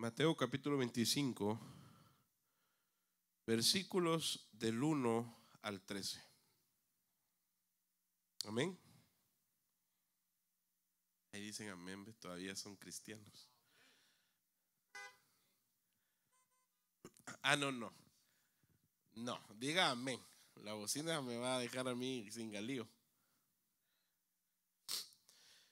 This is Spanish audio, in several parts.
Mateo capítulo 25, versículos del 1 al 13. Amén. Ahí dicen amén, todavía son cristianos. Ah, no, no. No, diga amén. La bocina me va a dejar a mí sin galío.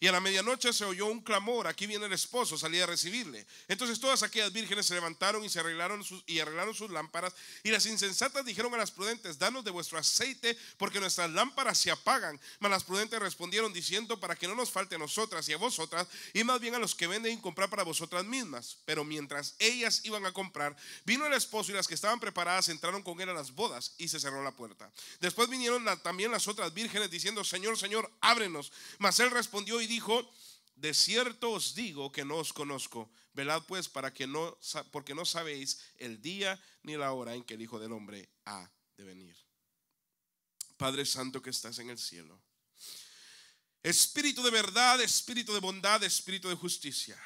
Y a la medianoche se oyó un clamor, aquí viene el esposo, salía a recibirle. Entonces todas aquellas vírgenes se levantaron y se arreglaron sus, y arreglaron sus lámparas. Y las insensatas dijeron a las prudentes, danos de vuestro aceite, porque nuestras lámparas se apagan. Mas las prudentes respondieron diciendo, para que no nos falte a nosotras y a vosotras, y más bien a los que venden y comprar para vosotras mismas. Pero mientras ellas iban a comprar, vino el esposo y las que estaban preparadas entraron con él a las bodas y se cerró la puerta. Después vinieron también las otras vírgenes diciendo, Señor, Señor, ábrenos. Mas él respondió y dijo, de cierto os digo que no os conozco. Velad pues para que no, porque no sabéis el día ni la hora en que el Hijo del Hombre ha de venir. Padre Santo que estás en el cielo. Espíritu de verdad, espíritu de bondad, espíritu de justicia.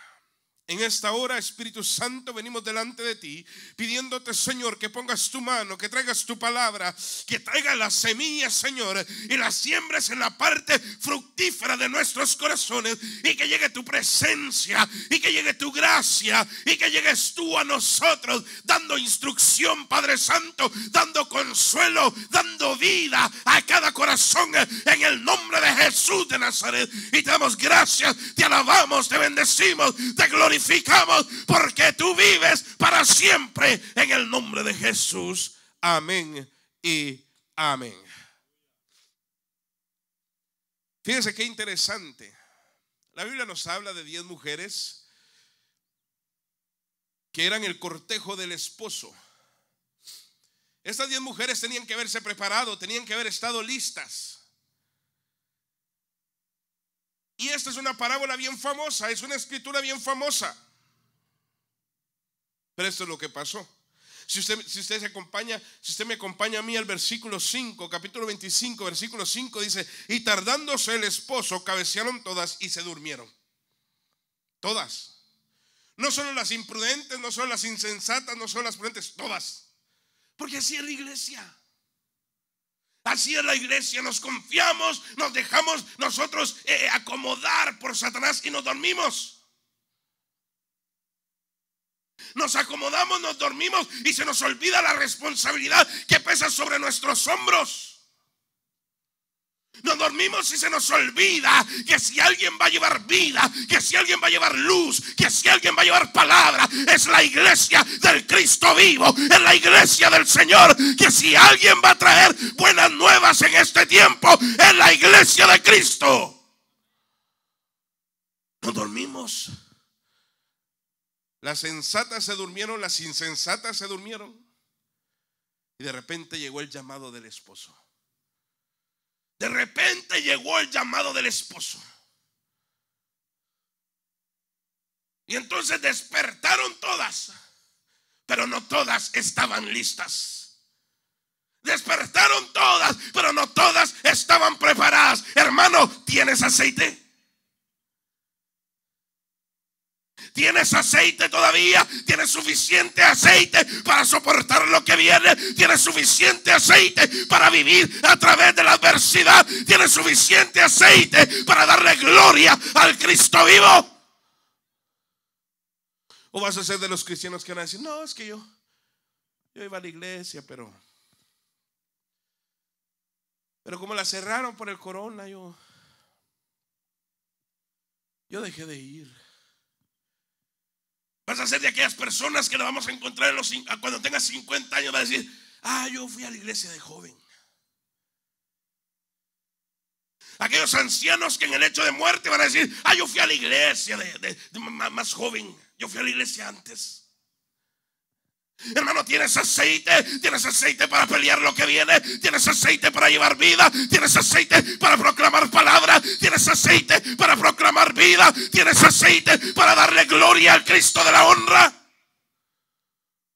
En esta hora, Espíritu Santo, venimos delante de ti pidiéndote, Señor, que pongas tu mano, que traigas tu palabra, que traigas las semillas, Señor, y las siembres en la parte fructífera de nuestros corazones y que llegue tu presencia y que llegue tu gracia y que llegues tú a nosotros dando instrucción, Padre Santo, dando consuelo, dando vida a cada corazón en el nombre de Jesús de Nazaret. Y te damos gracias, te alabamos, te bendecimos, te glorificamos porque tú vives para siempre en el nombre de Jesús. Amén y amén. Fíjense qué interesante. La Biblia nos habla de diez mujeres que eran el cortejo del esposo. Estas diez mujeres tenían que haberse preparado, tenían que haber estado listas. Y esta es una parábola bien famosa, es una escritura bien famosa. Pero esto es lo que pasó. Si usted, si usted se acompaña, si usted me acompaña a mí al versículo 5, capítulo 25, versículo 5 dice, y tardándose el esposo, cabecearon todas y se durmieron. Todas. No solo las imprudentes, no solo las insensatas, no solo las prudentes, todas. Porque así es la iglesia. Así es la iglesia, nos confiamos, nos dejamos nosotros eh, acomodar por Satanás y nos dormimos. Nos acomodamos, nos dormimos y se nos olvida la responsabilidad que pesa sobre nuestros hombros. Nos dormimos y se nos olvida que si alguien va a llevar vida, que si alguien va a llevar luz, que si alguien va a llevar palabra, es la iglesia del Cristo vivo, es la iglesia del Señor. Que si alguien va a traer buenas nuevas en este tiempo, es la iglesia de Cristo. Nos dormimos. Las sensatas se durmieron, las insensatas se durmieron. Y de repente llegó el llamado del esposo. De repente llegó el llamado del esposo. Y entonces despertaron todas, pero no todas estaban listas. Despertaron todas, pero no todas estaban preparadas. Hermano, ¿tienes aceite? ¿Tienes aceite todavía? ¿Tienes suficiente aceite para soportar lo que viene? ¿Tienes suficiente aceite para vivir a través de la adversidad? ¿Tienes suficiente aceite para darle gloria al Cristo vivo? ¿O vas a ser de los cristianos que van a decir, no, es que yo, yo iba a la iglesia, pero... Pero como la cerraron por el corona, yo, yo dejé de ir. Vas a ser de aquellas personas que la vamos a encontrar cuando tengas 50 años. Va a decir, ah, yo fui a la iglesia de joven. Aquellos ancianos que en el hecho de muerte van a decir, ah, yo fui a la iglesia de, más joven. Yo fui a la iglesia antes. Hermano, tienes aceite, tienes aceite para pelear lo que viene, tienes aceite para llevar vida, tienes aceite para proclamar palabra, tienes aceite para proclamar vida, tienes aceite para darle gloria al Cristo de la honra.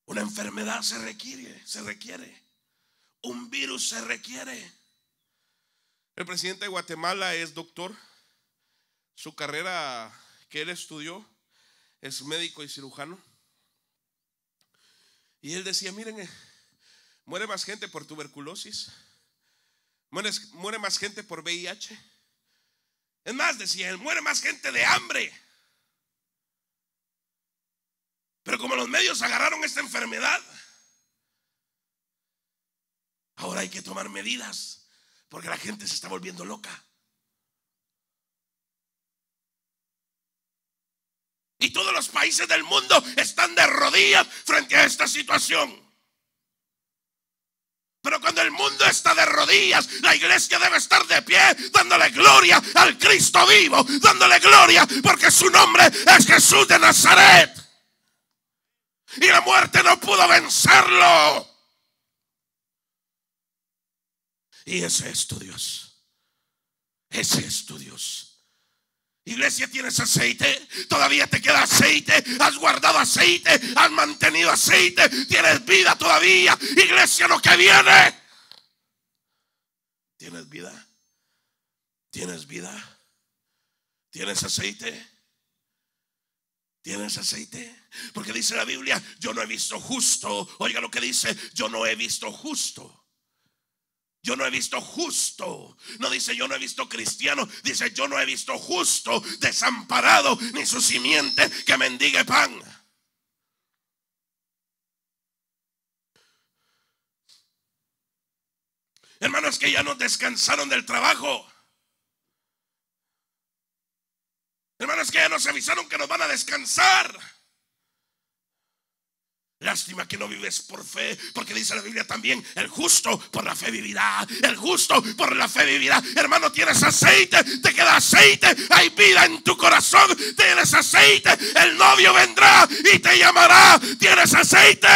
Una enfermedad se requiere, se requiere. Un virus se requiere. El presidente de Guatemala es doctor. Su carrera que él estudió es médico y cirujano. Y él decía, miren, eh, muere más gente por tuberculosis, muere, muere más gente por VIH. Es más, decía él, muere más gente de hambre. Pero como los medios agarraron esta enfermedad, ahora hay que tomar medidas porque la gente se está volviendo loca. Y todos los países del mundo están de rodillas frente a esta situación. Pero cuando el mundo está de rodillas, la iglesia debe estar de pie, dándole gloria al Cristo vivo, dándole gloria porque su nombre es Jesús de Nazaret. Y la muerte no pudo vencerlo. Y ese es tu Dios. Ese es tu Dios. Iglesia, ¿tienes aceite? ¿Todavía te queda aceite? ¿Has guardado aceite? ¿Has mantenido aceite? ¿Tienes vida todavía? Iglesia, lo que viene. ¿Tienes vida? ¿Tienes vida? ¿Tienes aceite? ¿Tienes aceite? Porque dice la Biblia, yo no he visto justo. Oiga lo que dice, yo no he visto justo yo no he visto justo. No dice yo no he visto cristiano. Dice yo no he visto justo, desamparado, ni su simiente que mendigue pan. Hermanos que ya no descansaron del trabajo. Hermanos que ya nos avisaron que nos van a descansar. Lástima que no vives por fe, porque dice la Biblia también, el justo por la fe vivirá, el justo por la fe vivirá. Hermano, tienes aceite, te queda aceite, hay vida en tu corazón, tienes aceite, el novio vendrá y te llamará, tienes aceite.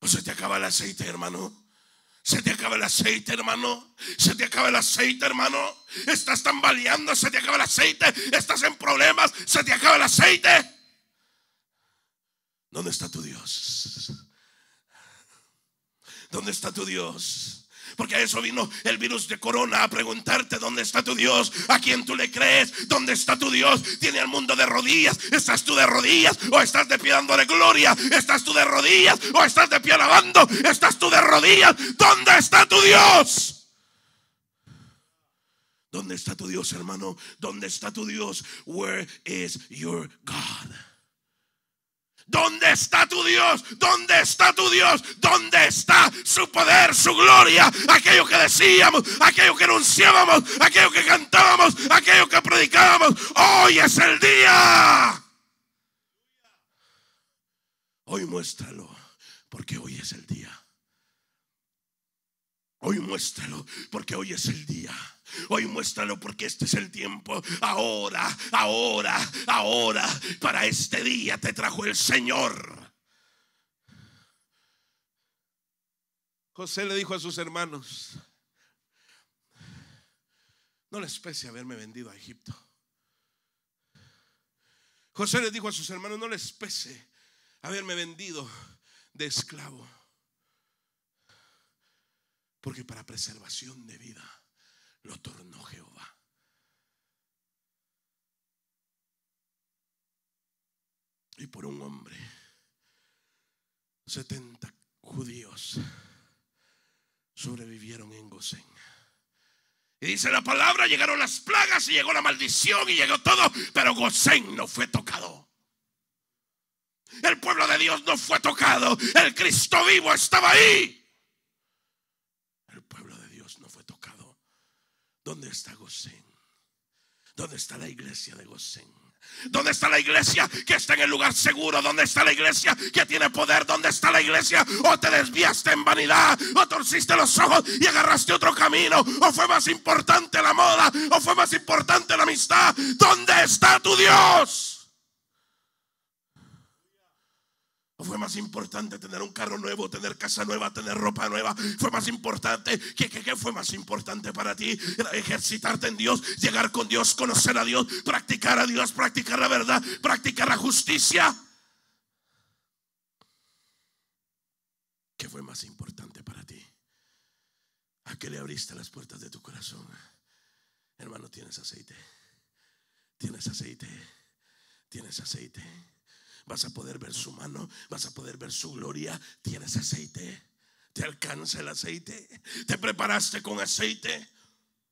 ¿O se te acaba el aceite, hermano? Se te acaba el aceite, hermano. Se te acaba el aceite, hermano. Estás tambaleando, se te acaba el aceite. Estás en problemas, se te acaba el aceite. ¿Dónde está tu Dios? ¿Dónde está tu Dios? Porque a eso vino el virus de corona a preguntarte dónde está tu Dios, a quién tú le crees, dónde está tu Dios. Tiene al mundo de rodillas. ¿Estás tú de rodillas o estás de pie dándole gloria? ¿Estás tú de rodillas o estás de pie alabando? ¿Estás tú de rodillas? ¿Dónde está tu Dios? ¿Dónde está tu Dios, hermano? ¿Dónde está tu Dios? Where is your God? ¿Dónde está tu Dios? ¿Dónde está tu Dios? ¿Dónde está su poder, su gloria? Aquello que decíamos, aquello que anunciábamos, aquello que cantábamos, aquello que predicábamos. Hoy es el día. Hoy muéstralo, porque hoy es el día. Hoy muéstralo, porque hoy es el día. Hoy muéstralo porque este es el tiempo. Ahora, ahora, ahora, para este día te trajo el Señor. José le dijo a sus hermanos, no les pese haberme vendido a Egipto. José le dijo a sus hermanos, no les pese haberme vendido de esclavo. Porque para preservación de vida lo tornó Jehová. Y por un hombre, 70 judíos sobrevivieron en Gosén. Y dice la palabra, llegaron las plagas y llegó la maldición y llegó todo, pero Gosén no fue tocado. El pueblo de Dios no fue tocado, el Cristo vivo estaba ahí. ¿Dónde está Gosén? ¿Dónde está la iglesia de Gosén? ¿Dónde está la iglesia que está en el lugar seguro? ¿Dónde está la iglesia que tiene poder? ¿Dónde está la iglesia? ¿O te desviaste en vanidad? ¿O torciste los ojos y agarraste otro camino? ¿O fue más importante la moda? ¿O fue más importante la amistad? ¿Dónde está tu Dios? ¿O fue más importante tener un carro nuevo, tener casa nueva, tener ropa nueva? ¿Fue más importante? ¿Qué, qué, fue más importante para ti? Ejercitarte en Dios, llegar con Dios, conocer a Dios, practicar a Dios, practicar la verdad, practicar la justicia. ¿Qué fue más importante para ti? ¿A qué le abriste las puertas de tu corazón? Hermano, tienes aceite. Tienes aceite. Tienes aceite. Vas a poder ver su mano. Vas a poder ver su gloria. Tienes aceite. Te alcanza el aceite. Te preparaste con aceite.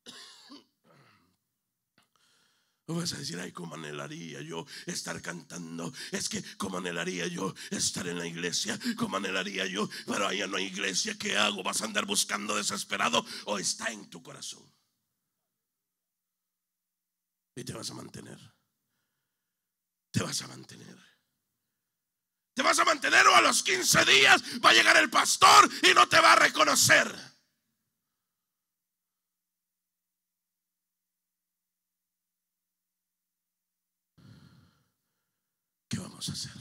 vas a decir, ay, cómo anhelaría yo estar cantando. Es que, cómo anhelaría yo estar en la iglesia. Cómo anhelaría yo, pero allá no hay iglesia. ¿Qué hago? ¿Vas a andar buscando desesperado o está en tu corazón? Y te vas a mantener. Te vas a mantener. Te vas a mantener o a los 15 días va a llegar el pastor y no te va a reconocer. ¿Qué vamos a hacer?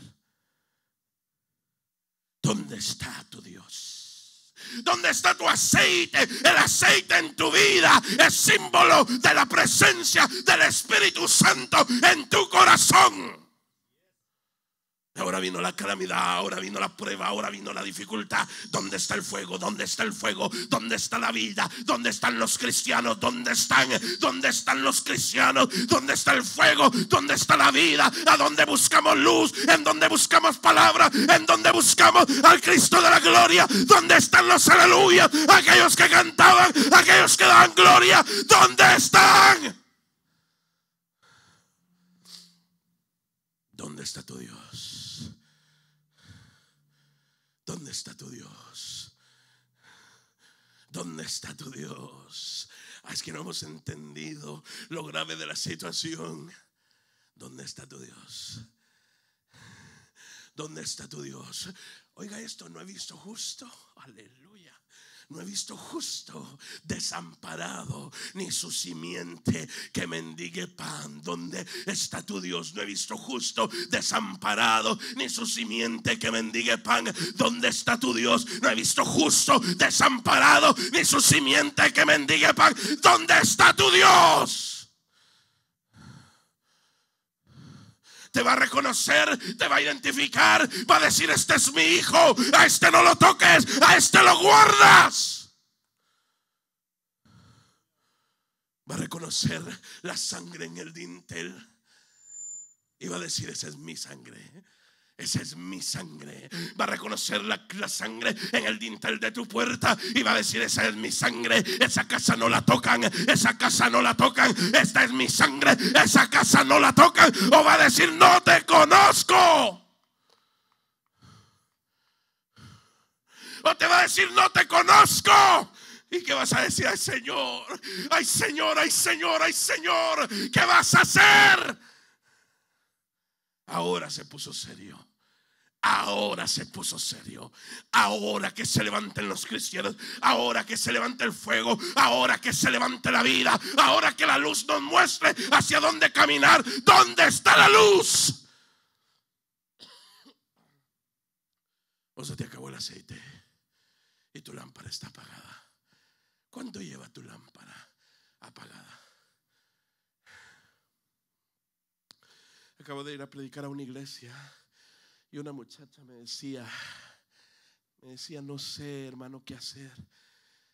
¿Dónde está tu Dios? ¿Dónde está tu aceite? El aceite en tu vida es símbolo de la presencia del Espíritu Santo en tu corazón. Ahora vino la calamidad, ahora vino la prueba, ahora vino la dificultad. ¿Dónde está el fuego? ¿Dónde está el fuego? ¿Dónde está la vida? ¿Dónde están los cristianos? ¿Dónde están? ¿Dónde están los cristianos? ¿Dónde está el fuego? ¿Dónde está la vida? ¿A dónde buscamos luz? ¿En dónde buscamos palabra? ¿En dónde buscamos al Cristo de la gloria? ¿Dónde están los aleluya? Aquellos que cantaban, aquellos que daban gloria. ¿Dónde están? ¿Dónde está tu Dios? ¿Dónde está tu Dios? ¿Dónde está tu Dios? Ah, es que no hemos entendido lo grave de la situación. ¿Dónde está tu Dios? ¿Dónde está tu Dios? Oiga esto, no he visto justo. Aleluya. No he visto justo desamparado ni su simiente que mendigue pan. ¿Dónde está tu Dios? No he visto justo desamparado ni su simiente que mendigue pan. ¿Dónde está tu Dios? No he visto justo desamparado ni su simiente que mendigue pan. ¿Dónde está tu Dios? Te va a reconocer, te va a identificar, va a decir, este es mi hijo, a este no lo toques, a este lo guardas. Va a reconocer la sangre en el dintel y va a decir, esa es mi sangre. Esa es mi sangre. Va a reconocer la, sangre en el dintel de tu puerta y va a decir, esa es mi sangre. Esa casa no la tocan. Esa casa no la tocan. Esta es mi sangre. Esa casa no la tocan. O va a decir, no te conozco. O te va a decir, no te conozco. ¿Y qué vas a decir? Ay Señor, ay Señor, ay Señor, ay Señor, ¿qué vas a hacer? Ahora se puso serio. Ahora se puso serio. Ahora que se levanten los cristianos. Ahora que se levante el fuego. Ahora que se levante la vida. Ahora que la luz nos muestre hacia dónde caminar. ¿Dónde está la luz? O se te acabó el aceite. Y tu lámpara está apagada. ¿Cuánto lleva tu lámpara apagada? Acabo de ir a predicar a una iglesia y una muchacha me decía, me decía, no sé, hermano, qué hacer.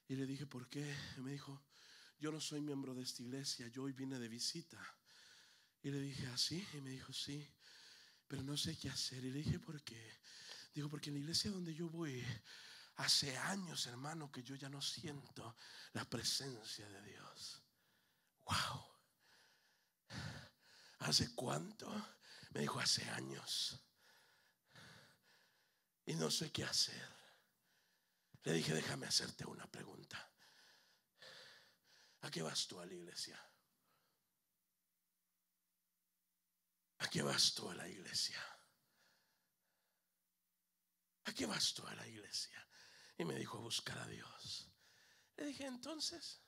Y le dije, ¿por qué? Y me dijo, yo no soy miembro de esta iglesia, yo hoy vine de visita. Y le dije, ¿así? ¿Ah, y me dijo, sí, pero no sé qué hacer. Y le dije, ¿por qué? Dijo, porque en la iglesia donde yo voy, hace años, hermano, que yo ya no siento la presencia de Dios. ¡Wow! ¿Hace cuánto? Me dijo, hace años. Y no sé qué hacer. Le dije, déjame hacerte una pregunta. ¿A qué vas tú a la iglesia? ¿A qué vas tú a la iglesia? ¿A qué vas tú a la iglesia? Y me dijo, buscar a Dios. Le dije, entonces,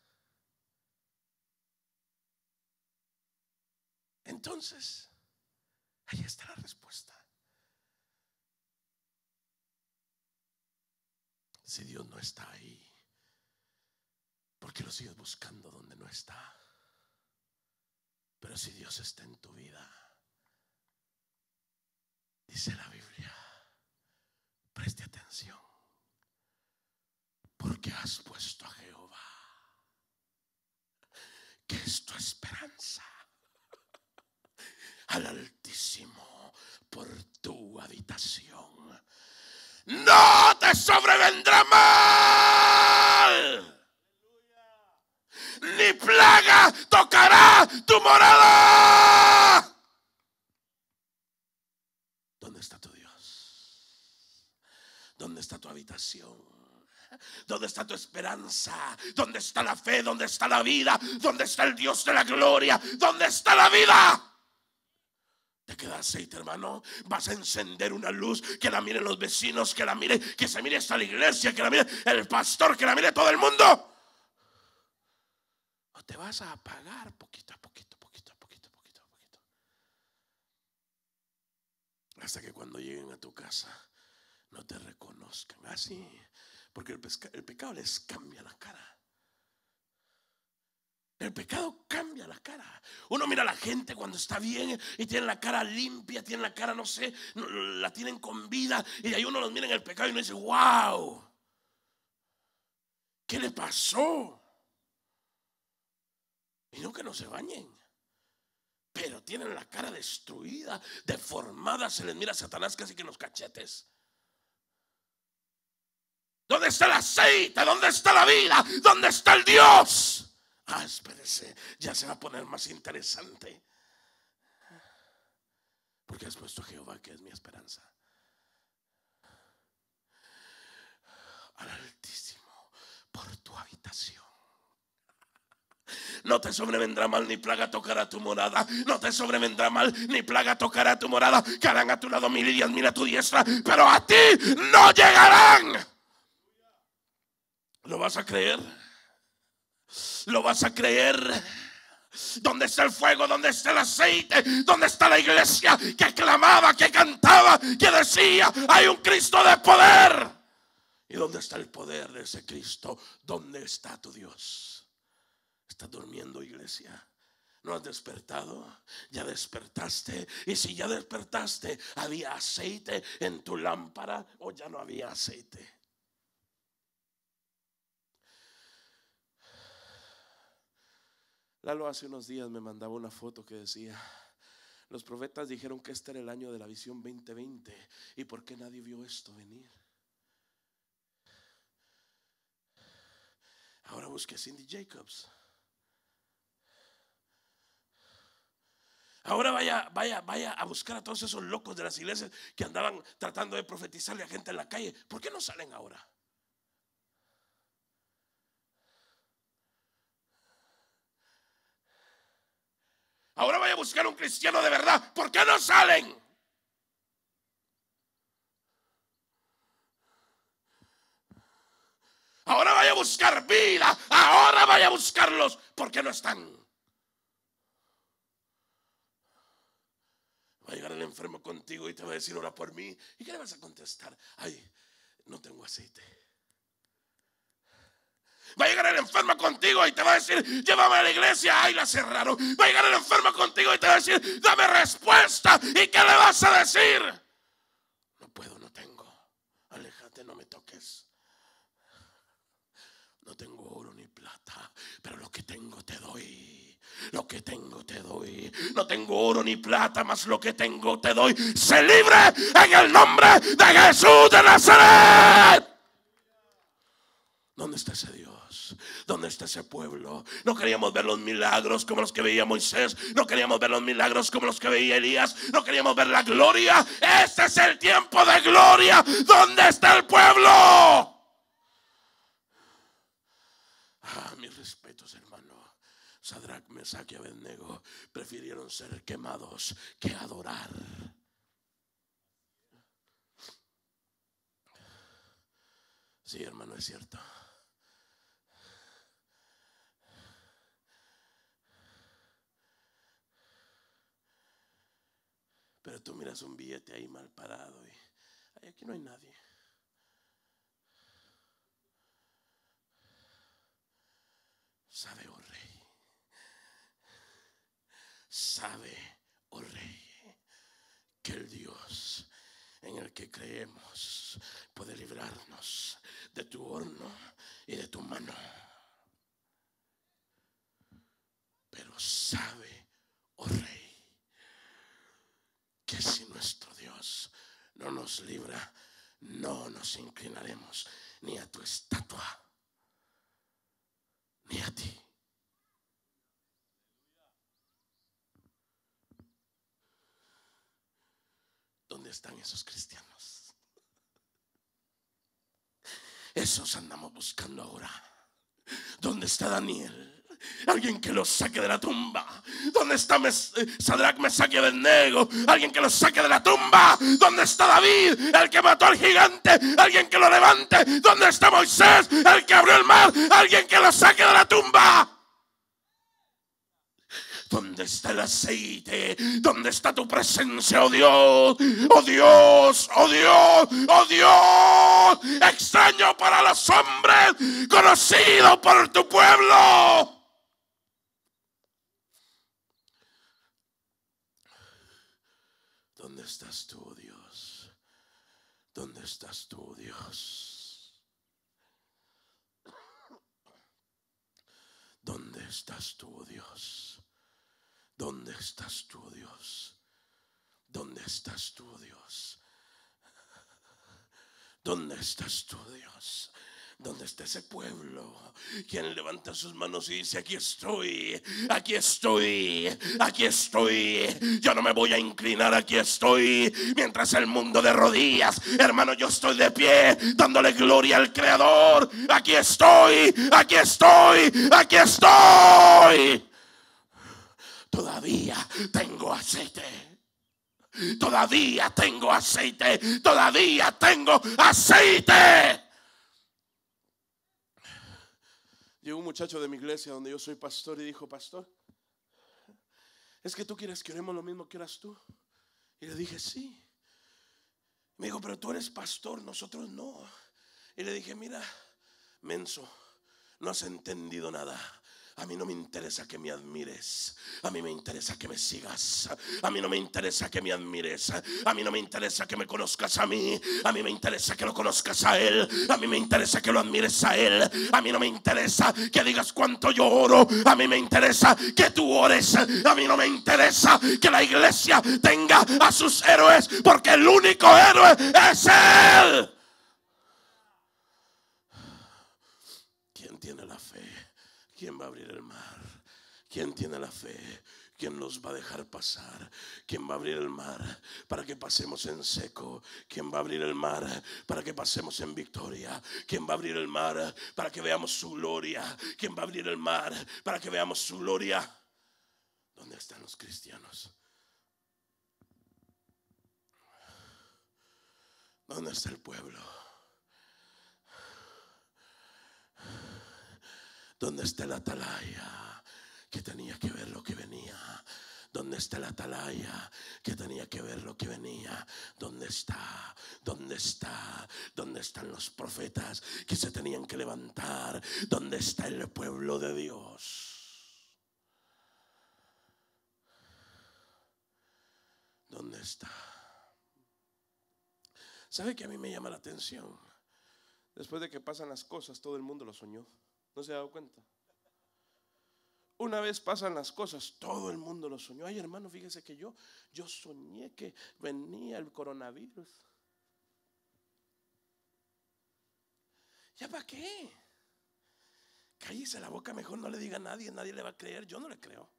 Entonces, ahí está la respuesta. Si Dios no está ahí? ¿Por qué lo sigues buscando donde no está? Pero si Dios está en tu vida, dice la Biblia, preste atención, porque has puesto a Jehová, que es tu esperanza, al Altísimo por tu habitación. No te sobrevendrá mal ni plaga tocará tu morada. ¿Dónde está tu Dios? ¿Dónde está tu habitación? ¿Dónde está tu esperanza? ¿Dónde está la fe? ¿Dónde está la vida? ¿Dónde está el Dios de la gloria? ¿Dónde está la vida? Te queda aceite, hermano. Vas a encender una luz que la miren los vecinos, que la mire, que se mire hasta la iglesia, que la mire el pastor, que la mire todo el mundo te vas a apagar poquito a poquito, poquito a poquito, poquito a poquito. Hasta que cuando lleguen a tu casa no te reconozcan así. Porque el, el pecado les cambia la cara. El pecado cambia la cara. Uno mira a la gente cuando está bien y tiene la cara limpia, tiene la cara, no sé, la tienen con vida. Y ahí uno los mira en el pecado y uno dice, wow, ¿qué le pasó? Y no que no se bañen. Pero tienen la cara destruida, deformada. Se les mira a Satanás casi que en los cachetes. ¿Dónde está el aceite? ¿Dónde está la vida? ¿Dónde está el Dios? Ah, espérese, ya se va a poner más interesante. Porque has puesto Jehová, que es mi esperanza. Al Altísimo, por tu habitación. No te sobrevendrá mal ni plaga tocará tu morada. No te sobrevendrá mal ni plaga tocará tu morada. Caerán a tu lado mil y diez mil a tu diestra. Pero a ti no llegarán. ¿Lo vas a creer? ¿Lo vas a creer? ¿Dónde está el fuego? ¿Dónde está el aceite? ¿Dónde está la iglesia que clamaba, que cantaba, que decía, hay un Cristo de poder? ¿Y dónde está el poder de ese Cristo? ¿Dónde está tu Dios? ¿Estás durmiendo, iglesia? ¿No has despertado? Ya despertaste. Y si ya despertaste, ¿había aceite en tu lámpara o ya no había aceite? Lalo hace unos días me mandaba una foto que decía, los profetas dijeron que este era el año de la visión 2020. ¿Y por qué nadie vio esto venir? Ahora busque Cindy Jacobs. Ahora vaya, vaya, vaya a buscar a todos esos locos de las iglesias que andaban tratando de profetizarle a gente en la calle. ¿Por qué no salen ahora? Ahora vaya a buscar un cristiano de verdad. ¿Por qué no salen? Ahora vaya a buscar vida. Ahora vaya a buscarlos. ¿Por qué no están? Va a llegar el enfermo contigo y te va a decir, ora por mí. ¿Y qué le vas a contestar? Ay, no tengo aceite. Va a llegar el enfermo contigo y te va a decir, llévame a la iglesia. Ay, la cerraron. Va a llegar el enfermo contigo y te va a decir, dame respuesta. ¿Y qué le vas a decir? No puedo, no tengo. Aléjate, no me toques. No tengo oro ni plata, pero lo que tengo te doy. Lo que tengo te doy. No tengo oro ni plata, más lo que tengo te doy. Se libre en el nombre de Jesús de Nazaret. ¿Dónde está ese Dios? ¿Dónde está ese pueblo? No queríamos ver los milagros como los que veía Moisés. No queríamos ver los milagros como los que veía Elías. No queríamos ver la gloria. Este es el tiempo de gloria. ¿Dónde está el pueblo? Ah, mis respetos, Sadrach, Mesach y Abednego prefirieron ser quemados que adorar. Sí, hermano, es cierto. Pero tú miras un billete ahí mal parado y aquí no hay nadie. Sabe, oh rey. Sabe, oh rey, que el Dios en el que creemos puede librarnos de tu horno y de tu mano. Pero sabe, oh rey que si nuestro Dios no nos libra, no nos inclinaremos ni a tu estatua, ni a ti. ¿Dónde están esos cristianos? Esos andamos buscando ahora. ¿Dónde está Daniel? Alguien que los saque de la tumba. ¿Dónde está Mes eh, Sadrach, Mesach y Abednego? Alguien que los saque de la tumba. ¿Dónde está David? El que mató al gigante. Alguien que lo levante. ¿Dónde está Moisés? El que abrió el mar. Alguien que los saque de la tumba. ¿Dónde está el aceite? ¿Dónde está tu presencia, oh Dios? Oh Dios, oh Dios, oh Dios. Extraño para los hombres, conocido por tu pueblo. ¿Dónde estás tú, Dios? ¿Dónde estás tú, Dios? ¿Dónde estás tú, Dios? ¿Dónde estás tú, Dios? ¿Dónde estás tú, Dios? ¿Dónde estás tú, oh Dios? ¿Dónde está ese pueblo? Quien levanta sus manos y dice, aquí estoy, aquí estoy, aquí estoy. Yo no me voy a inclinar, aquí estoy. Mientras el mundo de rodillas, hermano, yo estoy de pie, dándole gloria al Creador. Aquí estoy, aquí estoy, aquí estoy. Todavía tengo aceite. Todavía tengo aceite. Todavía tengo aceite. Llegó un muchacho de mi iglesia donde yo soy pastor y dijo, pastor, es que tú quieres que oremos lo mismo que eras tú. Y le dije, sí. Me dijo, pero tú eres pastor, nosotros no. Y le dije, mira, menso, no has entendido nada. A mí no me interesa que me admires. A mí me interesa que me sigas. A mí no me interesa que me admires. A mí no me interesa que me conozcas a mí. A mí me interesa que lo conozcas a Él. A mí me interesa que lo admires a Él. A mí no me interesa que digas cuánto yo oro. A mí me interesa que tú ores. A mí no me interesa que la iglesia tenga a sus héroes. Porque el único héroe es Él. ¿Quién tiene la fe? ¿Quién va a abrir el mar? ¿Quién tiene la fe? ¿Quién nos va a dejar pasar? ¿Quién va a abrir el mar para que pasemos en seco? ¿Quién va a abrir el mar para que pasemos en victoria? ¿Quién va a abrir el mar para que veamos su gloria? ¿Quién va a abrir el mar para que veamos su gloria? ¿Dónde están los cristianos? ¿Dónde está el pueblo? ¿Dónde está la atalaya que tenía que ver lo que venía? ¿Dónde está la atalaya que tenía que ver lo que venía? ¿Dónde está? ¿Dónde está? ¿Dónde están los profetas que se tenían que levantar? ¿Dónde está el pueblo de Dios? ¿Dónde está? ¿Sabe que a mí me llama la atención? Después de que pasan las cosas, todo el mundo lo soñó. ¿No se ha dado cuenta? Una vez pasan las cosas, todo el mundo lo soñó. Ay, hermano, fíjese que yo, yo soñé que venía el coronavirus. ¿Ya para qué? Cállese la boca, mejor no le diga a nadie, nadie le va a creer. Yo no le creo.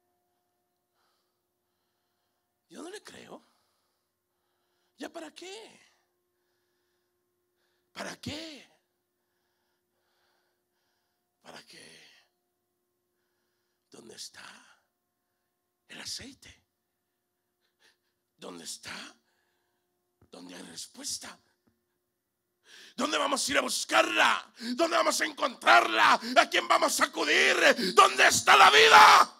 Yo no le creo. ¿Ya para qué? ¿Para qué? ¿Para qué? ¿Dónde está el aceite? ¿Dónde está? ¿Dónde hay respuesta? ¿Dónde vamos a ir a buscarla? ¿Dónde vamos a encontrarla? ¿A quién vamos a acudir? ¿Dónde está la vida?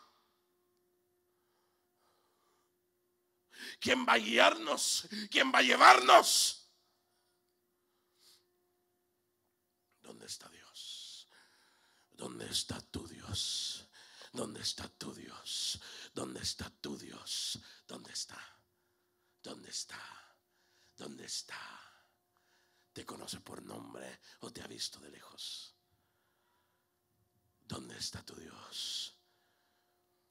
¿Quién va a guiarnos? ¿Quién va a llevarnos? ¿Dónde está tu Dios? ¿Dónde está tu Dios? ¿Dónde está tu Dios? ¿Dónde está? ¿Dónde está? ¿Dónde está? ¿Te conoce por nombre o te ha visto de lejos? ¿Dónde está tu Dios?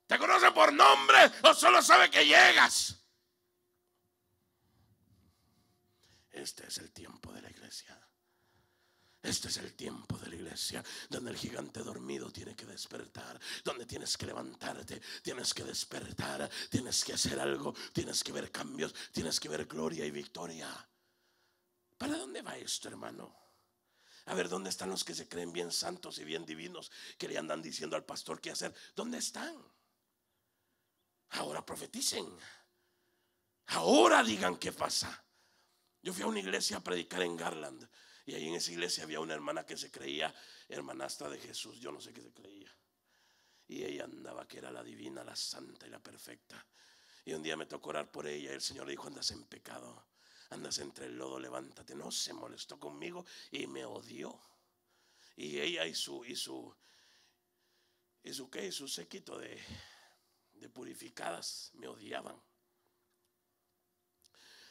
¿Te conoce por nombre o solo sabe que llegas? Este es el tiempo de la iglesia. Este es el tiempo de la iglesia donde el gigante dormido tiene que despertar, donde tienes que levantarte, tienes que despertar, tienes que hacer algo, tienes que ver cambios, tienes que ver gloria y victoria. ¿Para dónde va esto, hermano? A ver, ¿dónde están los que se creen bien santos y bien divinos que le andan diciendo al pastor qué hacer? ¿Dónde están? Ahora profeticen. Ahora digan qué pasa. Yo fui a una iglesia a predicar en Garland y ahí en esa iglesia había una hermana que se creía hermanastra de Jesús. Yo no sé qué se creía. Y ella andaba que era la divina, la santa y la perfecta. Y un día me tocó orar por ella y el Señor le dijo, andas en pecado, andas entre el lodo, levántate. No, se molestó conmigo y me odió. Y ella y su, y su, y su, ¿qué? Y su séquito de, de purificadas me odiaban.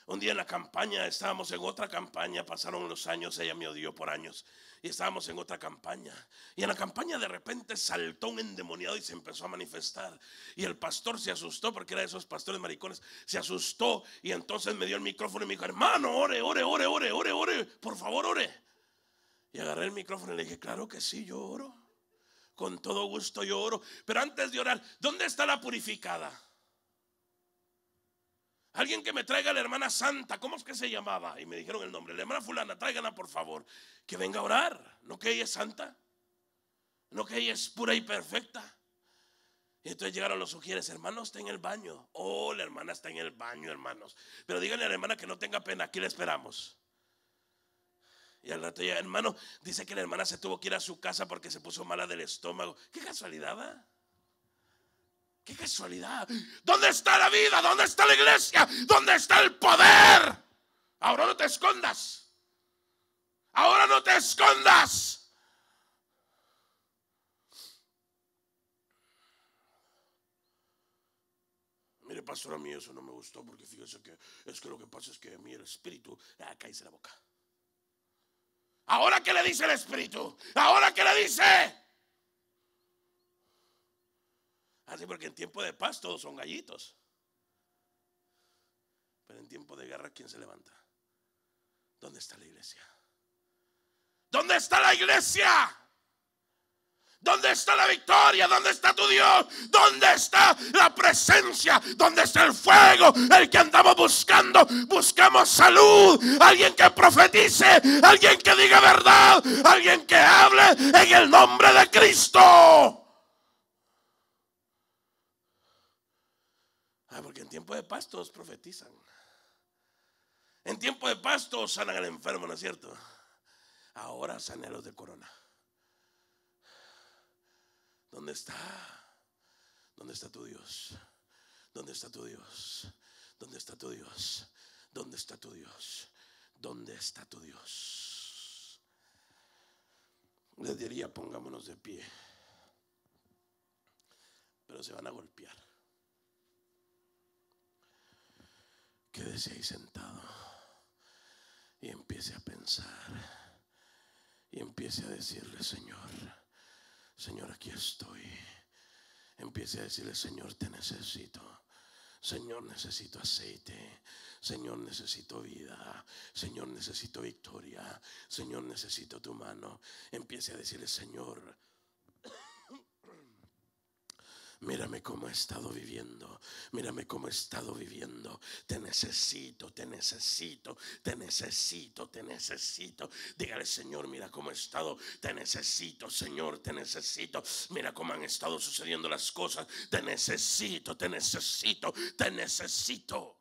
Un día en la campaña, estábamos en otra campaña, pasaron los años, ella me odió por años, y estábamos en otra campaña. Y en la campaña de repente saltó un endemoniado y se empezó a manifestar. Y el pastor se asustó, porque era de esos pastores maricones, se asustó y entonces me dio el micrófono y me dijo, hermano, ore, ore, ore, ore, ore, ore, por favor, ore. Y agarré el micrófono y le dije, claro que sí, yo oro. Con todo gusto yo oro. Pero antes de orar, ¿dónde está la purificada? Alguien que me traiga a la hermana santa, ¿cómo es que se llamaba? Y me dijeron el nombre, la hermana fulana, tráigala por favor, que venga a orar. No que ella es santa, no que ella es pura y perfecta. Y entonces llegaron los sugieres, hermano, está en el baño. Oh, la hermana está en el baño, hermanos. Pero díganle a la hermana que no tenga pena, aquí la esperamos. Y al rato ya, hermano, dice que la hermana se tuvo que ir a su casa porque se puso mala del estómago. Qué casualidad, ¿va? Qué casualidad. ¿Dónde está la vida? ¿Dónde está la iglesia? ¿Dónde está el poder? Ahora no te escondas. Ahora no te escondas. Mire, pastor, a mí eso no me gustó porque fíjese que es que lo que pasa es que a mí el espíritu, ah, cállese la boca. Ahora qué le dice el espíritu, ahora qué le dice. Así porque en tiempo de paz todos son gallitos. Pero en tiempo de guerra, ¿quién se levanta? ¿Dónde está la iglesia? ¿Dónde está la iglesia? ¿Dónde está la victoria? ¿Dónde está tu Dios? ¿Dónde está la presencia? ¿Dónde está el fuego? El que andamos buscando. Buscamos salud. Alguien que profetice. Alguien que diga verdad. Alguien que hable en el nombre de Cristo. Ah, porque en tiempo de paz profetizan. En tiempo de paz sanan al enfermo, ¿no es cierto? Ahora sanen a los de corona. ¿Dónde está? ¿Dónde está tu Dios? ¿Dónde está tu Dios? ¿Dónde está tu Dios? ¿Dónde está tu Dios? ¿Dónde está tu Dios? Les diría, pongámonos de pie. Pero se van a golpear. Quédese ahí sentado y empiece a pensar y empiece a decirle, Señor, Señor, aquí estoy. Empiece a decirle, Señor, te necesito. Señor, necesito aceite. Señor, necesito vida. Señor, necesito victoria. Señor, necesito tu mano. Empiece a decirle, Señor, Mírame cómo he estado viviendo. Mírame cómo he estado viviendo. Te necesito, te necesito, te necesito, te necesito. Dígale, Señor, mira cómo he estado. Te necesito, Señor, te necesito. Mira cómo han estado sucediendo las cosas. Te necesito, te necesito, te necesito.